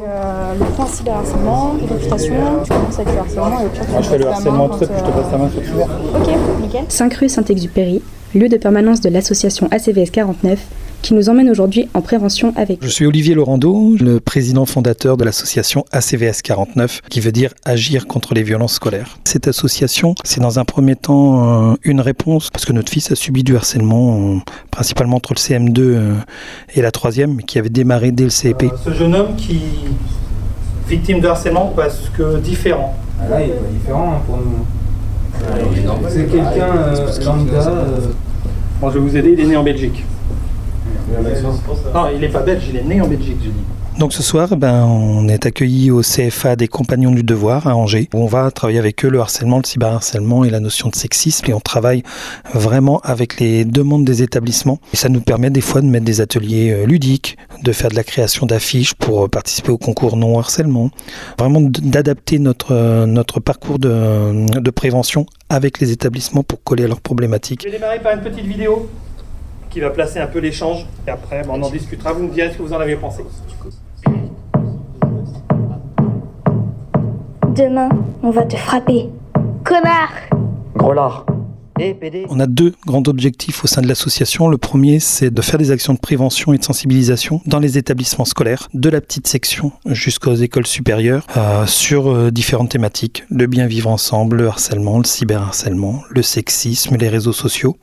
euh, le point cyberharcèlement, réputation, tu commences avec le harcèlement et au pire tu Moi, je fais le harcèlement puis je te passe la main sur le euh, Ok, nickel. 5 rue Saint-Exupéry, lieu de permanence de l'association ACVS 49, qui nous emmène aujourd'hui en prévention avec Je suis Olivier Laurando, le président fondateur de l'association ACVS 49, qui veut dire Agir contre les violences scolaires. Cette association, c'est dans un premier temps euh, une réponse, parce que notre fils a subi du harcèlement, euh, principalement entre le CM2 euh, et la troisième, mais qui avait démarré dès le CEP. ce jeune homme qui, victime de harcèlement, parce que différent. Ah là, il est pas différent hein, pour nous. C'est quelqu'un euh, lambda. euh, Bon, je vais vous aider, il est né en Belgique. Non, il n'est pas belge, il est né en Belgique, je dis. Donc ce soir, ben, on est accueilli au CFA des Compagnons du Devoir à Angers, où on va travailler avec eux le harcèlement, le cyberharcèlement et la notion de sexisme. Et on travaille vraiment avec les demandes des établissements. Et ça nous permet des fois de mettre des ateliers euh, ludiques, de faire de la création d'affiches pour euh, participer au concours non harcèlement. Vraiment d'adapter notre, euh, notre parcours de, de prévention avec les établissements pour coller à leurs problématiques. Je vais démarrer par une petite vidéo qui va placer un peu l'échange. Et après, ben, on en discutera. Vous me direz ce que vous en avez pensé. Demain, on va te frapper. Connard Gros lard. PD On a deux grands objectifs au sein de l'association. Le premier, c'est de faire des actions de prévention et de sensibilisation dans les établissements scolaires, de la petite section jusqu'aux écoles supérieures, euh, sur euh, différentes thématiques. Le bien vivre ensemble, le harcèlement, le cyberharcèlement, le sexisme, les réseaux sociaux.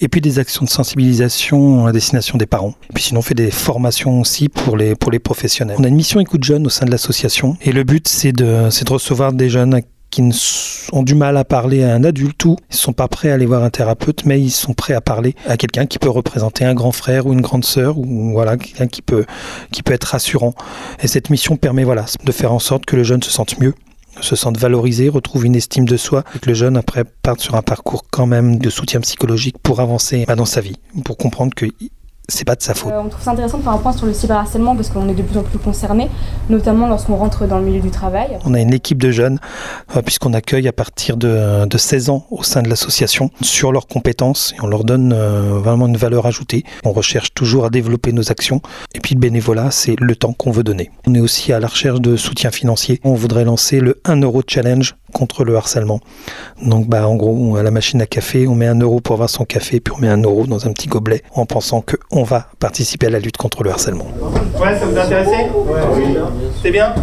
Et puis des actions de sensibilisation à destination des parents. Et puis sinon, on fait des formations aussi pour les, pour les professionnels. On a une mission écoute jeune au sein de l'association. Et le but, c'est de, c'est de recevoir des jeunes qui ne ont du mal à parler à un adulte ou ils sont pas prêts à aller voir un thérapeute, mais ils sont prêts à parler à quelqu'un qui peut représenter un grand frère ou une grande sœur ou voilà quelqu'un qui peut qui peut être rassurant. Et cette mission permet voilà de faire en sorte que le jeune se sente mieux se sente valorisé, retrouve une estime de soi et que le jeune après parte sur un parcours quand même de soutien psychologique pour avancer bah, dans sa vie, pour comprendre que c'est pas de sa faute. Euh, on trouve ça intéressant de faire un point sur le cyberharcèlement parce qu'on est de plus en plus concernés, notamment lorsqu'on rentre dans le milieu du travail. On a une équipe de jeunes, euh, puisqu'on accueille à partir de, de 16 ans au sein de l'association sur leurs compétences et on leur donne euh, vraiment une valeur ajoutée. On recherche toujours à développer nos actions. Et puis le bénévolat, c'est le temps qu'on veut donner. On est aussi à la recherche de soutien financier. On voudrait lancer le 1 euro challenge contre le harcèlement. Donc bah en gros, à la machine à café, on met un euro pour avoir son café, puis on met un euro dans un petit gobelet en pensant qu'on va participer à la lutte contre le harcèlement. Ouais, ça vous intéresse C'est bien?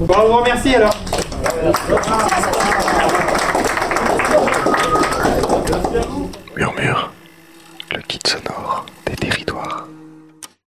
Bon, on vous remercie alors. Murmure.